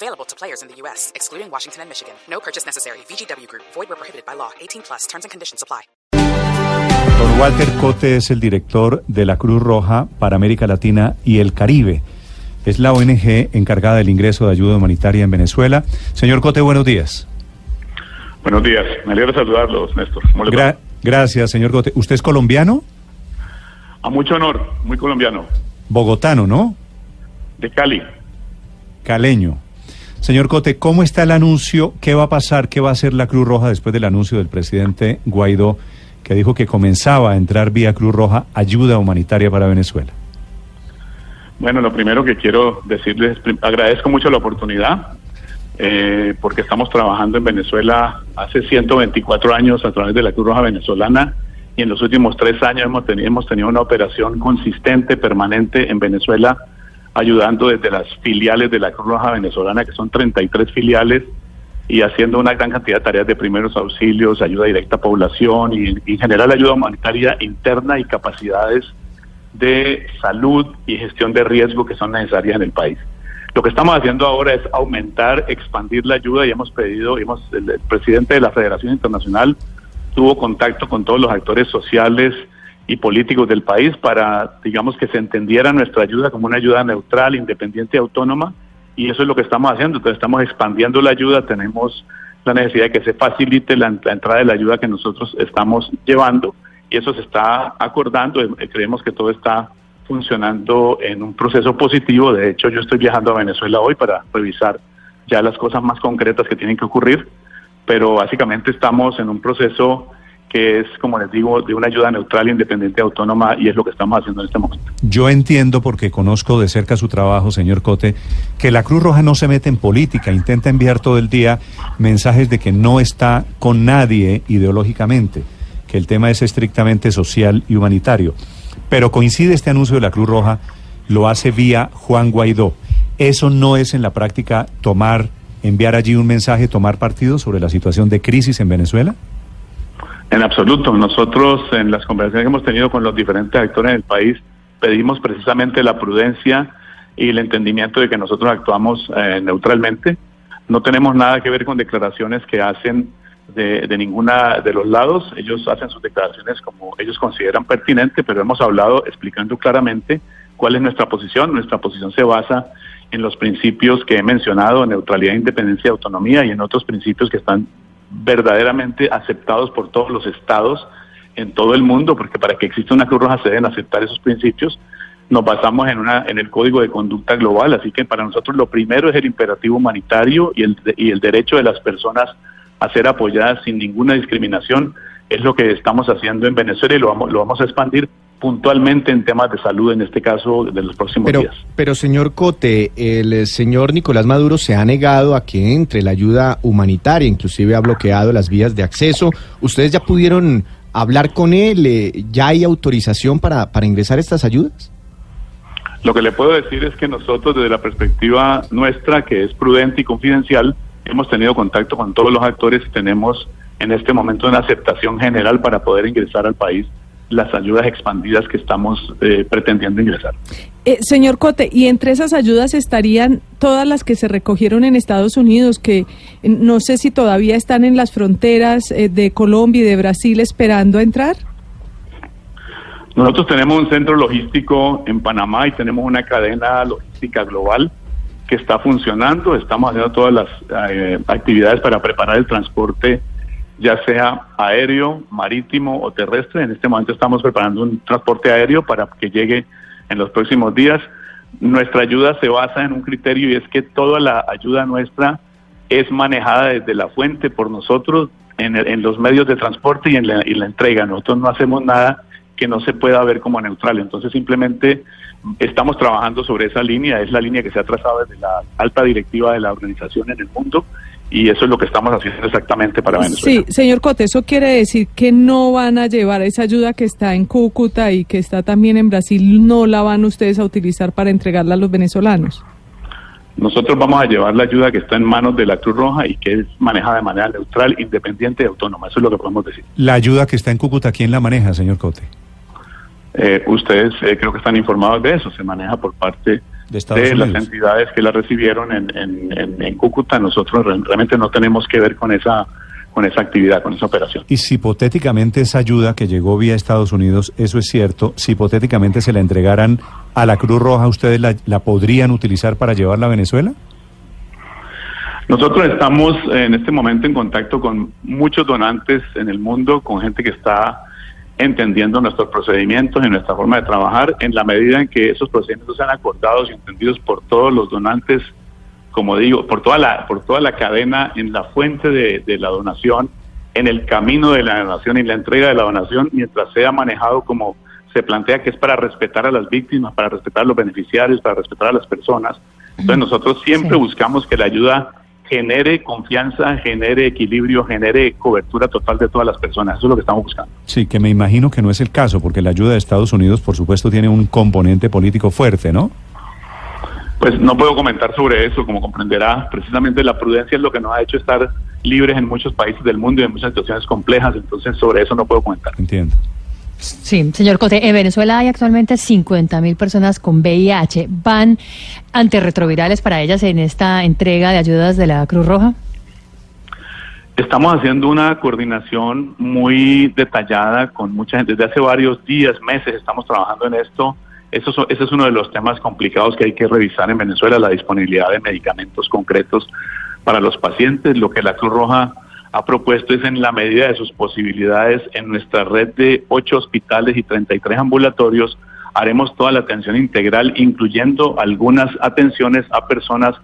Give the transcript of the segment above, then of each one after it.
Available to players in the U.S., excluding Washington and Michigan. No purchase necessary. VGW Group. Void where prohibited by law. 18 plus. Terms and conditions apply. Don Walter Cote es el director de la Cruz Roja para América Latina y el Caribe. Es la ONG encargada del ingreso de ayuda humanitaria en Venezuela. Señor Cote, buenos días. Buenos días, me alegra saludarlos, Néstor. ¿Cómo le Gra- va? gracias, señor Cote. ¿Usted es colombiano? A mucho honor, muy colombiano, Bogotano, ¿no? de Cali. Caleño. Señor Cote, ¿cómo está el anuncio? ¿Qué va a pasar? ¿Qué va a hacer la Cruz Roja después del anuncio del presidente Guaidó que dijo que comenzaba a entrar vía Cruz Roja ayuda humanitaria para Venezuela? Bueno, lo primero que quiero decirles, agradezco mucho la oportunidad, eh, porque estamos trabajando en Venezuela hace 124 años a través de la Cruz Roja Venezolana y en los últimos tres años hemos tenido una operación consistente, permanente en Venezuela, ayudando desde las filiales de la Cruz Roja Venezolana, que son 33 filiales, y haciendo una gran cantidad de tareas de primeros auxilios, ayuda directa a población y, en general ayuda humanitaria interna y capacidades de salud y gestión de riesgo que son necesarias en el país. Lo que estamos haciendo ahora es aumentar, expandir la ayuda y hemos pedido, hemos, el presidente de la Federación Internacional tuvo contacto con todos los actores sociales y políticos del país para, digamos, que se entendiera nuestra ayuda como una ayuda neutral, independiente y autónoma y eso es lo que estamos haciendo. Entonces estamos expandiendo la ayuda, tenemos la necesidad de que se facilite la, la entrada de la ayuda que nosotros estamos llevando y eso se está acordando. Eh, Creemos que todo está funcionando en un proceso positivo. De hecho, yo estoy viajando a Venezuela hoy para revisar ya las cosas más concretas que tienen que ocurrir, pero básicamente estamos en un proceso que es, como les digo, de una ayuda neutral, independiente, autónoma, y es lo que estamos haciendo en este momento. Yo entiendo, porque conozco de cerca su trabajo, señor Cote, que la Cruz Roja no se mete en política, intenta enviar todo el día mensajes de que no está con nadie ideológicamente, que el tema es estrictamente social y humanitario. Pero coincide este anuncio de la Cruz Roja, lo hace vía Juan Guaidó. ¿Eso no es en la práctica tomar, enviar allí un mensaje, tomar partido sobre la situación de crisis en Venezuela? En absoluto. Nosotros en las conversaciones que hemos tenido con los diferentes actores del país pedimos precisamente la prudencia y el entendimiento de que nosotros actuamos eh, neutralmente. No tenemos nada que ver con declaraciones que hacen de, de ninguna de los lados. Ellos hacen sus declaraciones como ellos consideran pertinente, pero hemos hablado explicando claramente cuál es nuestra posición. Nuestra posición se basa en los principios que he mencionado, neutralidad, independencia autonomía, y en otros principios que están verdaderamente aceptados por todos los estados en todo el mundo, porque para que exista una Cruz Roja se deben aceptar esos principios. Nos basamos en, una, en el Código de Conducta Global, así que para nosotros lo primero es el imperativo humanitario y el, y el derecho de las personas a ser apoyadas sin ninguna discriminación. Es lo que estamos haciendo en Venezuela y lo vamos, lo vamos a expandir puntualmente en temas de salud, en este caso de los próximos Pero, días. pero señor Cote, el eh, señor Nicolás Maduro se ha negado a que entre la ayuda humanitaria, inclusive ha bloqueado las vías de acceso. ¿Ustedes ya pudieron hablar con él? Eh, ¿Ya hay autorización para, para ingresar estas ayudas? Lo que le puedo decir es que nosotros desde la perspectiva nuestra, que es prudente y confidencial, hemos tenido contacto con todos los actores y tenemos en este momento una aceptación general para poder ingresar al país las ayudas expandidas que estamos eh, pretendiendo ingresar. Eh, señor Cote, y entre esas ayudas estarían todas las que se recogieron en Estados Unidos, que eh, no sé si todavía están en las fronteras eh, de Colombia y de Brasil esperando a entrar. Nosotros tenemos un centro logístico en Panamá y tenemos una cadena logística global que está funcionando. Estamos haciendo todas las eh, actividades para preparar el transporte, ya sea aéreo, marítimo o terrestre. En este momento estamos preparando un transporte aéreo para que llegue en los próximos días. Nuestra ayuda se basa en un criterio y es que toda la ayuda nuestra es manejada desde la fuente por nosotros en, el- en los medios de transporte y en la, y la entrega. Nosotros no hacemos nada que no se pueda ver como neutral. Entonces simplemente estamos trabajando sobre esa línea, es la línea que se ha trazado desde la alta directiva de la organización en el mundo y eso es lo que estamos haciendo exactamente para Venezuela. Sí, señor Cote, eso quiere decir que no van a llevar esa ayuda que está en Cúcuta y que está también en Brasil, no la van ustedes a utilizar para entregarla a los venezolanos. Nosotros vamos a llevar la ayuda que está en manos de la Cruz Roja y que es manejada de manera neutral, independiente y autónoma. Eso es lo que podemos decir. La ayuda que está en Cúcuta, ¿quién la maneja, señor Cote? Eh, ustedes eh, creo que están informados de eso. Se maneja por parte de, las entidades que la recibieron en, en, en, Cúcuta. Nosotros realmente no tenemos que ver con esa con esa actividad, con esa operación. Y si hipotéticamente esa ayuda que llegó vía Estados Unidos, eso es cierto, si hipotéticamente se la entregaran a la Cruz Roja, ¿ustedes la, la podrían utilizar para llevarla a Venezuela? Nosotros estamos en este momento en contacto con muchos donantes en el mundo, con gente que está entendiendo nuestros procedimientos y nuestra forma de trabajar en la medida en que esos procedimientos sean acordados y entendidos por todos los donantes, como digo, por toda la, por toda la cadena en la fuente de, de la donación, en el camino de la donación y la entrega de la donación, mientras sea manejado como se plantea que es para respetar a las víctimas, para respetar a los beneficiarios, para respetar a las personas. Entonces nosotros siempre buscamos que la ayuda genere confianza, genere equilibrio, genere cobertura total de todas las personas. Eso es lo que estamos buscando. Sí, que me imagino que no es el caso, porque la ayuda de Estados Unidos, por supuesto, tiene un componente político fuerte, ¿no? Pues no puedo comentar sobre eso, como comprenderá, precisamente la prudencia es lo que nos ha hecho estar libres en muchos países del mundo y en muchas situaciones complejas, entonces sobre eso no puedo comentar. Entiendo. Sí, señor Cote, en Venezuela hay actualmente 50 mil personas con VIH. ¿Van antirretrovirales para ellas en esta entrega de ayudas de la Cruz Roja? Estamos haciendo una coordinación muy detallada con mucha gente. Desde hace varios días, meses, estamos trabajando en esto. Eso, ese es uno de los temas complicados que hay que revisar en Venezuela, la disponibilidad de medicamentos concretos para los pacientes. Lo que la Cruz Roja ha propuesto es en la medida de sus posibilidades en nuestra red de ocho hospitales y 33 ambulatorios haremos toda la atención integral incluyendo algunas atenciones a personas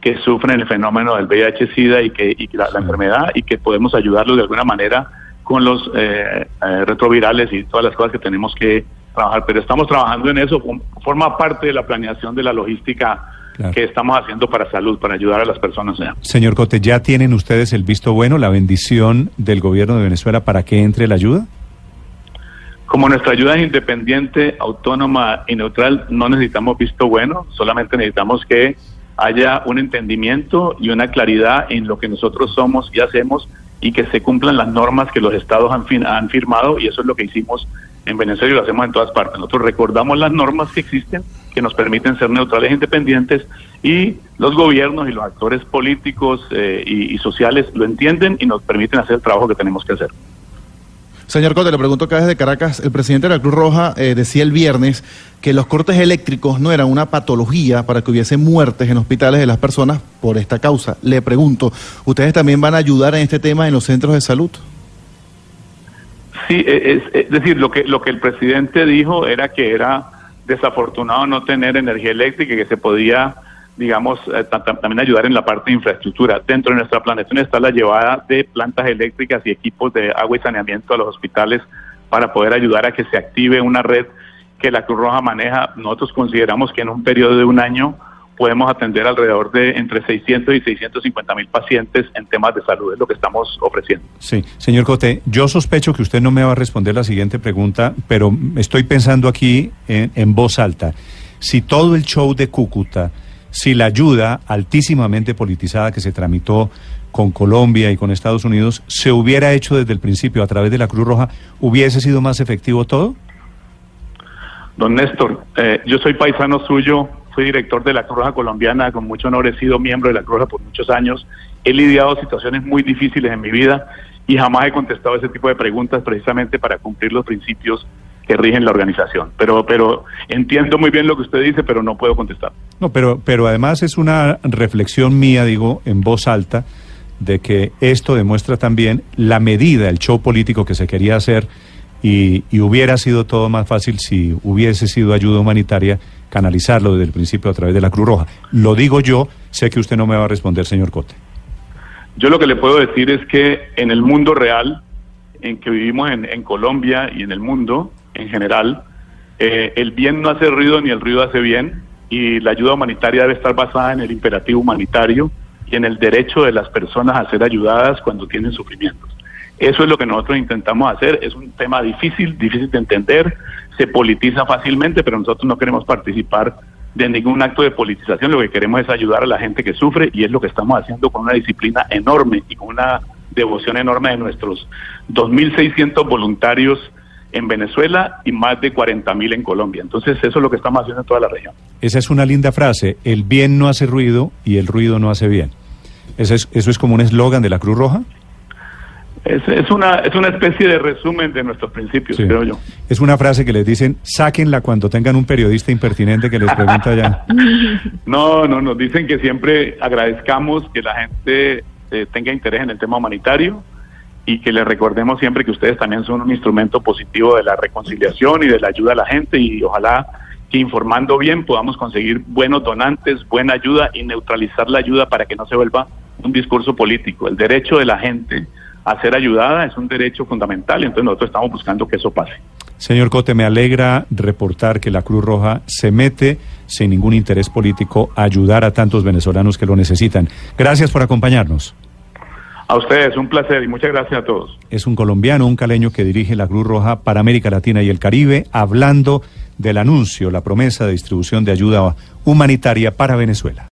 que sufren el fenómeno del VIH-Sida y que la, enfermedad y que podemos ayudarlos de alguna manera con los eh, eh, retrovirales y todas las cosas que tenemos que trabajar. Pero estamos trabajando en eso, forma parte de la planeación de la logística que estamos haciendo para salud, para ayudar a las personas. Señor Cote, ¿ya tienen ustedes el visto bueno, la bendición del gobierno de Venezuela para que entre la ayuda? Como nuestra ayuda es independiente, autónoma y neutral, no necesitamos visto bueno, solamente necesitamos que haya un entendimiento y una claridad en lo que nosotros somos y hacemos y que se cumplan las normas que los estados han, han firmado y eso es lo que hicimos en Venezuela y lo hacemos en todas partes. Nosotros recordamos las normas que existen, que nos permiten ser neutrales e independientes, y los gobiernos y los actores políticos eh, y, sociales lo entienden y nos permiten hacer el trabajo que tenemos que hacer. Señor Cote, le pregunto acá desde Caracas, el presidente de la Cruz Roja eh, decía el viernes que los cortes eléctricos no eran una patología para que hubiese muertes en hospitales de las personas por esta causa. Le pregunto, ¿ustedes también van a ayudar en este tema en los centros de salud? Sí, e, es, decir, lo que, lo que el presidente dijo era que era desafortunado no tener energía eléctrica y que se podía, digamos, eh, también ayudar en la parte de infraestructura. Dentro de nuestra planeación está la llevada de plantas eléctricas y equipos de agua y saneamiento a los hospitales para poder ayudar a que se active una red que la Cruz Roja maneja. Nosotros consideramos que en un periodo de un año podemos atender alrededor de entre 600 y 650 mil pacientes en temas de salud, es lo que estamos ofreciendo. Sí, señor Cote, yo sospecho que usted no me va a responder la siguiente pregunta, pero estoy pensando aquí en, voz alta. Si todo el show de Cúcuta, si la ayuda altísimamente politizada que se tramitó con Colombia y con Estados Unidos se hubiera hecho desde el principio a través de la Cruz Roja, ¿hubiese sido más efectivo todo? Don Néstor, eh, yo soy paisano suyo, fui director de la Cruz Roja Colombiana, con mucho honor he sido miembro de la Cruz Roja por muchos años, he lidiado situaciones muy difíciles en mi vida y jamás he contestado ese tipo de preguntas precisamente para cumplir los principios que rigen la organización. Pero, pero entiendo muy bien lo que usted dice, pero no puedo contestar. No, pero, pero además es una reflexión mía, digo, en voz alta, de que esto demuestra también la medida, el show político que se quería hacer y, y hubiera sido todo más fácil si hubiese sido ayuda humanitaria canalizarlo desde el principio a través de la Cruz Roja. Lo digo yo, sé que usted no me va a responder, señor Cote. Yo lo que le puedo decir es que en el mundo real, en que vivimos en, Colombia y en el mundo en general, eh, el bien no hace ruido ni el ruido hace bien y la ayuda humanitaria debe estar basada en el imperativo humanitario y en el derecho de las personas a ser ayudadas cuando tienen sufrimientos. Eso es lo que nosotros intentamos hacer. Es un tema difícil, difícil de entender, se politiza fácilmente, pero nosotros no queremos participar de ningún acto de politización. Lo que queremos es ayudar a la gente que sufre y es lo que estamos haciendo con una disciplina enorme y con una devoción enorme de nuestros 2.600 voluntarios en Venezuela y más de 40.000 en Colombia. Entonces eso es lo que estamos haciendo en toda la región. Esa es una linda frase, el bien no hace ruido y el ruido no hace bien. ¿Eso es, eso es como un eslogan de la Cruz Roja? Es, es, una, es una especie de resumen de nuestros principios, Sí. creo yo. Es una frase que les dicen, sáquenla cuando tengan un periodista impertinente que les pregunta ya. No, no, nos dicen que siempre agradezcamos que la gente eh, tenga interés en el tema humanitario y que les recordemos siempre que ustedes también son un instrumento positivo de la reconciliación y de la ayuda a la gente y ojalá que informando bien podamos conseguir buenos donantes, buena ayuda y neutralizar la ayuda para que no se vuelva un discurso político. El derecho de la gente a ser ayudada es un derecho fundamental y entonces nosotros estamos buscando que eso pase. Señor Cote, me alegra reportar que la Cruz Roja se mete sin ningún interés político a ayudar a tantos venezolanos que lo necesitan. Gracias por acompañarnos. A ustedes, un placer y muchas gracias a todos. Es un colombiano, un caleño que dirige la Cruz Roja para América Latina y el Caribe, hablando del anuncio, la promesa de distribución de ayuda humanitaria para Venezuela.